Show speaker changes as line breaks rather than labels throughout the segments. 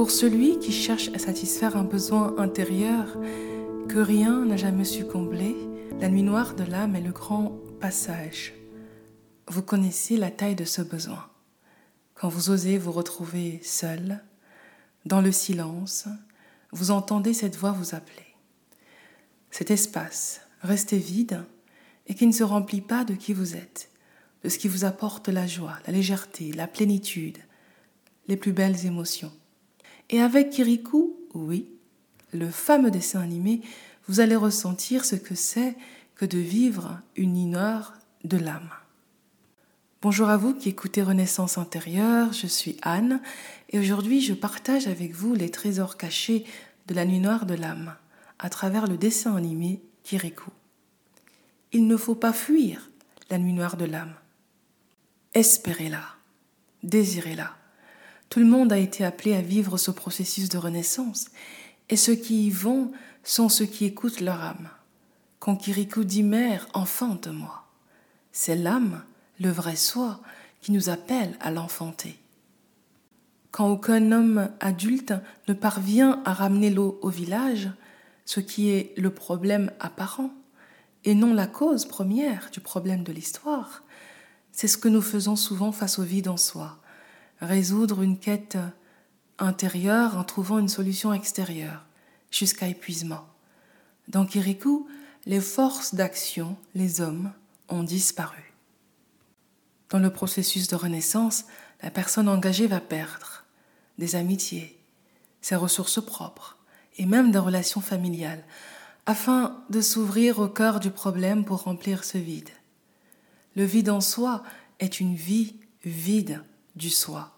Pour celui qui cherche à satisfaire un besoin intérieur que rien n'a jamais su combler, la nuit noire de l'âme est le grand passage. Vous connaissez la taille de ce besoin. Quand vous osez vous retrouver seul, dans le silence, vous entendez cette voix vous appeler. Cet espace, resté vide et qui ne se remplit pas de qui vous êtes, de ce qui vous apporte la joie, la légèreté, la plénitude, les plus belles émotions. Et avec Kirikou, oui, le fameux dessin animé, vous allez ressentir ce que c'est que de vivre une inor de l'âme. Bonjour à vous qui écoutez Renaissance intérieure, je suis Anne et aujourd'hui je partage avec vous les trésors cachés de la nuit noire de l'âme à travers le dessin animé Kirikou. Il ne faut pas fuir la nuit noire de l'âme. Espérez-la, désirez-la. Tout le monde a été appelé à vivre ce processus de renaissance, et ceux qui y vont sont ceux qui écoutent leur âme. Quand Kirikou dit Mère, enfante moi, c'est l'âme, le vrai soi, qui nous appelle à l'enfanter. Quand aucun homme adulte ne parvient à ramener l'eau au village, ce qui est le problème apparent, et non la cause première du problème de l'histoire. C'est ce que nous faisons souvent face au vide en soi, résoudre une quête intérieure en trouvant une solution extérieure, jusqu'à épuisement. Dans Kirikou, les forces d'action, les hommes, ont disparu. Dans le processus de renaissance, la personne engagée va perdre des amitiés, ses ressources propres et même des relations familiales, afin de s'ouvrir au cœur du problème pour remplir ce vide. Le vide en soi est une vie vide du soi.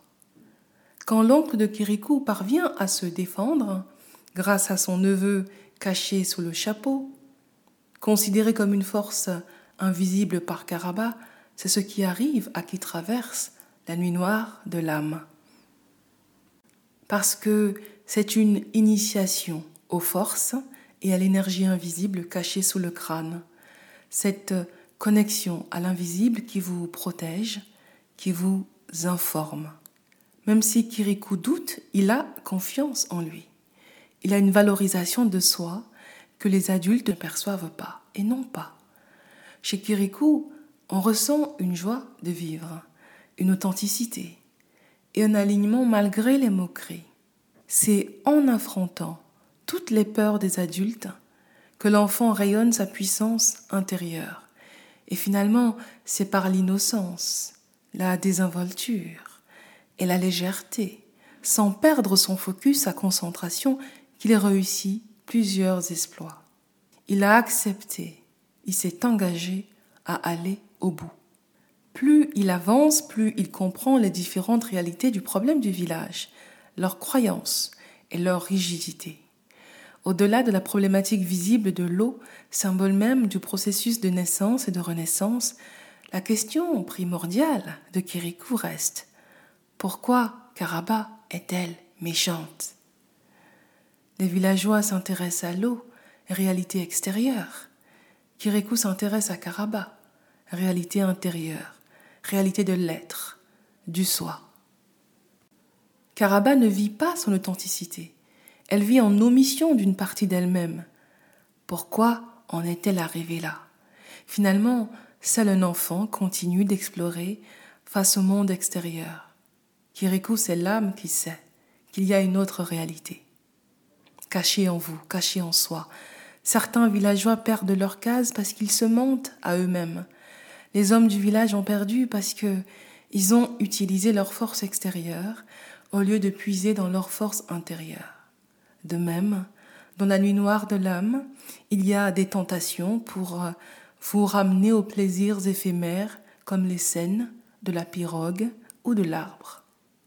Quand l'oncle de Kirikou parvient à se défendre, grâce à son neveu caché sous le chapeau, considéré comme une force invisible par Karaba, c'est ce qui arrive à qui traverse la nuit noire de l'âme. Parce que c'est une initiation aux forces et à l'énergie invisible cachée sous le crâne. Cette connexion à l'invisible qui vous protège, qui vous informe. Même si Kirikou doute, il a confiance en lui. Il a une valorisation de soi que les adultes ne perçoivent pas, et non pas. Chez Kirikou, on ressent une joie de vivre, une authenticité et un alignement malgré les moqueries. C'est en affrontant toutes les peurs des adultes que l'enfant rayonne sa puissance intérieure. Et finalement, c'est par l'innocence, la désinvolture et la légèreté, sans perdre son focus, sa concentration, qu'il réussit plusieurs exploits. Il a accepté, il s'est engagé à aller au bout. Plus il avance, plus il comprend les différentes réalités du problème du village, leurs croyances et leur rigidité. Au-delà de la problématique visible de l'eau, symbole même du processus de naissance et de renaissance, la question primordiale de Kirikou reste pourquoi Karaba est-elle méchante? Les villageois s'intéressent à l'eau, réalité extérieure. Kirikou s'intéresse à Karaba, réalité intérieure, réalité de l'être, du soi. Karaba ne vit pas son authenticité. Elle vit en omission d'une partie d'elle-même. Pourquoi en est-elle arrivée là? Finalement, seul un enfant continue d'explorer face au monde extérieur. Kirikou, c'est l'âme qui sait qu'il y a une autre réalité. Cachée en vous, cachée en soi. Certains villageois perdent leur case parce qu'ils se mentent à eux-mêmes. Les hommes du village ont perdu parce que ils ont utilisé leur force extérieure au lieu de puiser dans leur force intérieure. De même, dans la nuit noire de l'âme, il y a des tentations pour euh, vous ramener aux plaisirs éphémères comme les scènes de la pirogue ou de l'arbre.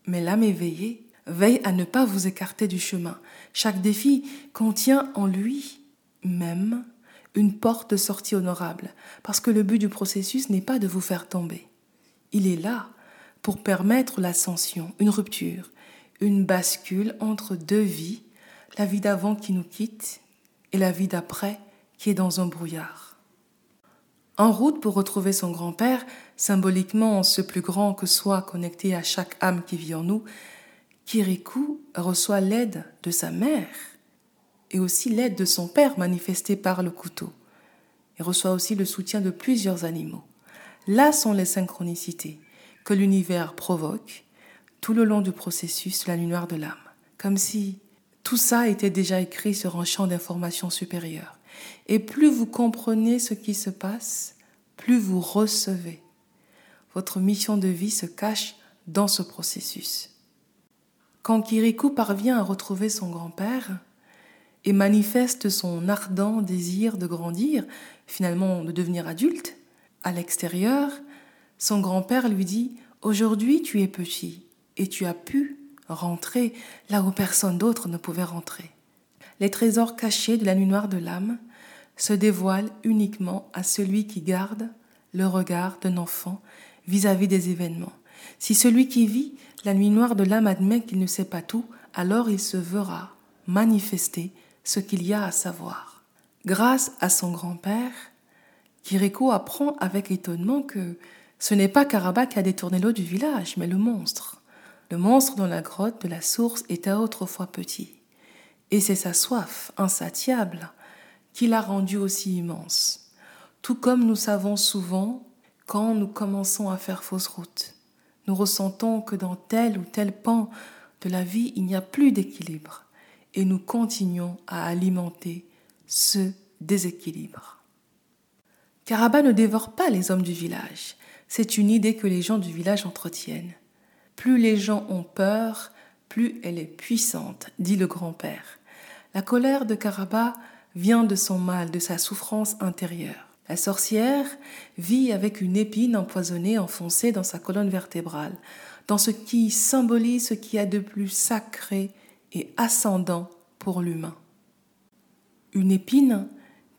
Mais l'âme éveillée veille à ne pas vous écarter du chemin. Chaque défi contient en lui même une porte de sortie honorable, parce que le but du processus n'est pas de vous faire tomber. Il est là pour permettre l'ascension, une rupture, une bascule entre deux vies, la vie d'avant qui nous quitte et la vie d'après qui est dans un brouillard. En route pour retrouver son grand-père, symboliquement ce plus grand que soi connecté à chaque âme qui vit en nous, Kirikou reçoit l'aide de sa mère et aussi l'aide de son père manifestée par le couteau. Il reçoit aussi le soutien de plusieurs animaux. Là sont les synchronicités que l'univers provoque tout le long du processus de la nuit noire de l'âme, comme si tout ça était déjà écrit sur un champ d'information supérieur. Et plus vous comprenez ce qui se passe, plus vous recevez. Votre mission de vie se cache dans ce processus. Quand Kirikou parvient à retrouver son grand-père et manifeste son ardent désir de grandir, finalement de devenir adulte, à l'extérieur, son grand-père lui dit Aujourd'hui tu es petit et tu as pu rentrer là où personne d'autre ne pouvait rentrer. Les trésors cachés de la nuit noire de l'âme se dévoilent uniquement à celui qui garde le regard d'un enfant vis-à-vis des événements. Si celui qui vit la nuit noire de l'âme admet qu'il ne sait pas tout, alors il se verra manifester ce qu'il y a à savoir. Grâce à son grand-père, Kiriko apprend avec étonnement que ce n'est pas Karaba qui a détourné l'eau du village, mais le monstre. Le monstre dans la grotte de la source était autrefois petit. Et c'est sa soif insatiable qui l'a rendu aussi immense. Tout comme nous savons souvent quand nous commençons à faire fausse route. Nous ressentons que dans tel ou tel pan de la vie, il n'y a plus d'équilibre et nous continuons à alimenter ce déséquilibre. Karaba ne dévore pas les hommes du village. C'est une idée que les gens du village entretiennent. Plus les gens ont peur, plus elle est puissante, dit le grand-père. La colère de Karaba vient de son mal, de sa souffrance intérieure. La sorcière vit avec une épine empoisonnée enfoncée dans sa colonne vertébrale, dans ce qui symbolise ce qui a de plus sacré et ascendant pour l'humain. Une épine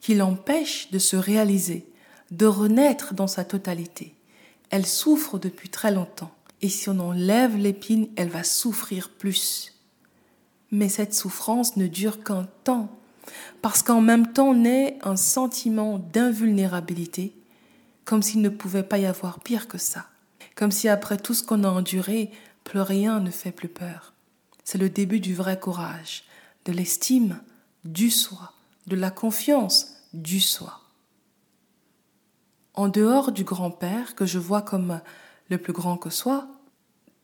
qui l'empêche de se réaliser, de renaître dans sa totalité. Elle souffre depuis très longtemps et si on enlève l'épine, elle va souffrir plus. Mais cette souffrance ne dure qu'un temps, parce qu'en même temps naît un sentiment d'invulnérabilité, comme s'il ne pouvait pas y avoir pire que ça, comme si après tout ce qu'on a enduré, plus rien ne fait plus peur. C'est le début du vrai courage, de l'estime, du soi, de la confiance, du soi. En dehors du grand-père que je vois comme le plus grand que soi,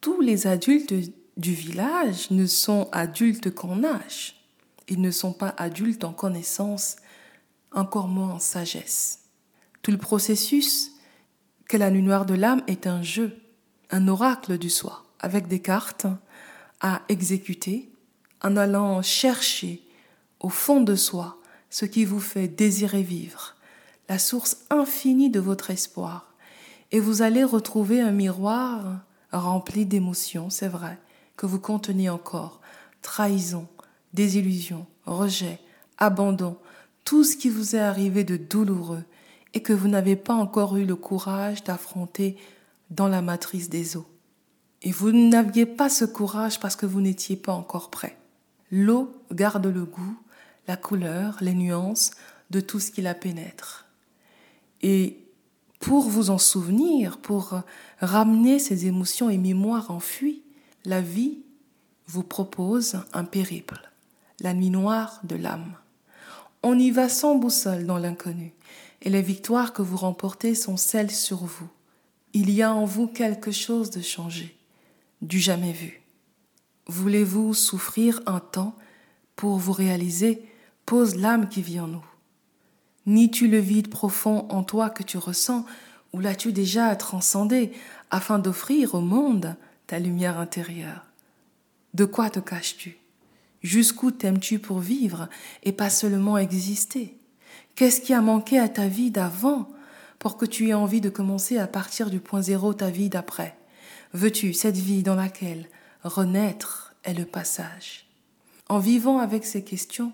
tous les adultes du village ne sont adultes qu'en âge. Ils ne sont pas adultes en connaissance, encore moins en sagesse. Tout le processus que la nuit noire de l'âme est un jeu, un oracle du soi, avec des cartes à exécuter en allant chercher au fond de soi ce qui vous fait désirer vivre, la source infinie de votre espoir, et vous allez retrouver un miroir rempli d'émotions, c'est vrai, que vous contenez encore, trahison, désillusion, rejet, abandon, tout ce qui vous est arrivé de douloureux et que vous n'avez pas encore eu le courage d'affronter dans la matrice des eaux. Et vous n'aviez pas ce courage parce que vous n'étiez pas encore prêt. L'eau garde le goût, la couleur, les nuances de tout ce qui la pénètre. Et pour vous en souvenir, pour ramener ces émotions et mémoires enfuies, la vie vous propose un périple, la nuit noire de l'âme. On y va sans boussole dans l'inconnu, et les victoires que vous remportez sont celles sur vous. Il y a en vous quelque chose de changé, du jamais vu. Voulez-vous souffrir un temps pour vous réaliser Pose l'âme qui vit en nous. Ni-tu le vide profond en toi que tu ressens, ou l'as-tu déjà transcendé afin d'offrir au monde ta lumière intérieure? De quoi te caches-tu? Jusqu'où t'aimes-tu pour vivre et pas seulement exister? Qu'est-ce qui a manqué à ta vie d'avant pour que tu aies envie de commencer à partir du point zéro ta vie d'après? Veux-tu cette vie dans laquelle renaître est le passage? En vivant avec ces questions,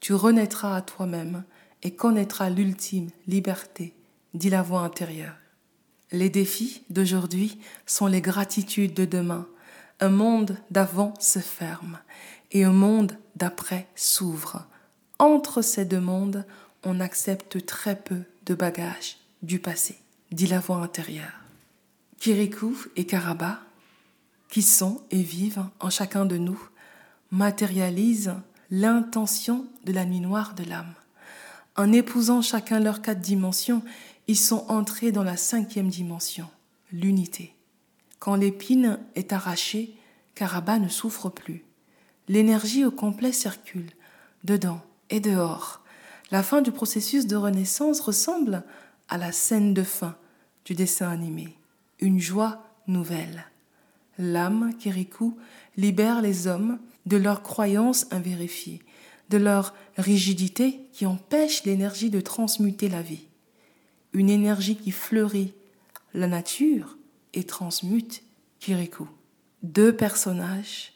tu renaîtras à toi-même et connaîtras l'ultime liberté, dit la voix intérieure. Les défis d'aujourd'hui sont les gratitudes de demain. Un monde d'avant se ferme et un monde d'après s'ouvre. Entre ces deux mondes, on accepte très peu de bagages du passé, dit la voix intérieure. Kirikou et Karaba qui sont et vivent en chacun de nous matérialisent l'intention de la nuit noire de l'âme. En épousant chacun leurs quatre dimensions, ils sont entrés dans la cinquième dimension, l'unité. Quand l'épine est arrachée, Karaba ne souffre plus. L'énergie au complet circule, dedans et dehors. La fin du processus de renaissance ressemble à la scène de fin du dessin animé. Une joie nouvelle. L'âme, Kirikou, libère les hommes de leurs croyances invérifiées, de leur rigidité qui empêche l'énergie de transmuter la vie. Une énergie qui fleurit la nature et transmute Kirikou. Deux personnages,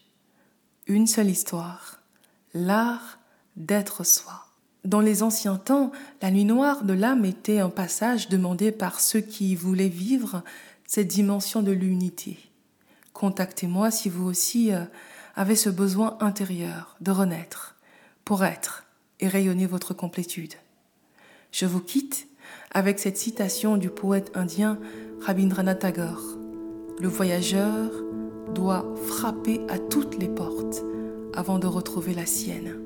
une seule histoire, l'art d'être soi. Dans les anciens temps, la nuit noire de l'âme était un passage demandé par ceux qui voulaient vivre cette dimension de l'unité. Contactez-moi si vous aussi euh, avez ce besoin intérieur de renaître pour être et rayonner votre complétude. Je vous quitte avec cette citation du poète indien Rabindranath Tagore. Le voyageur doit frapper à toutes les portes avant de retrouver la sienne.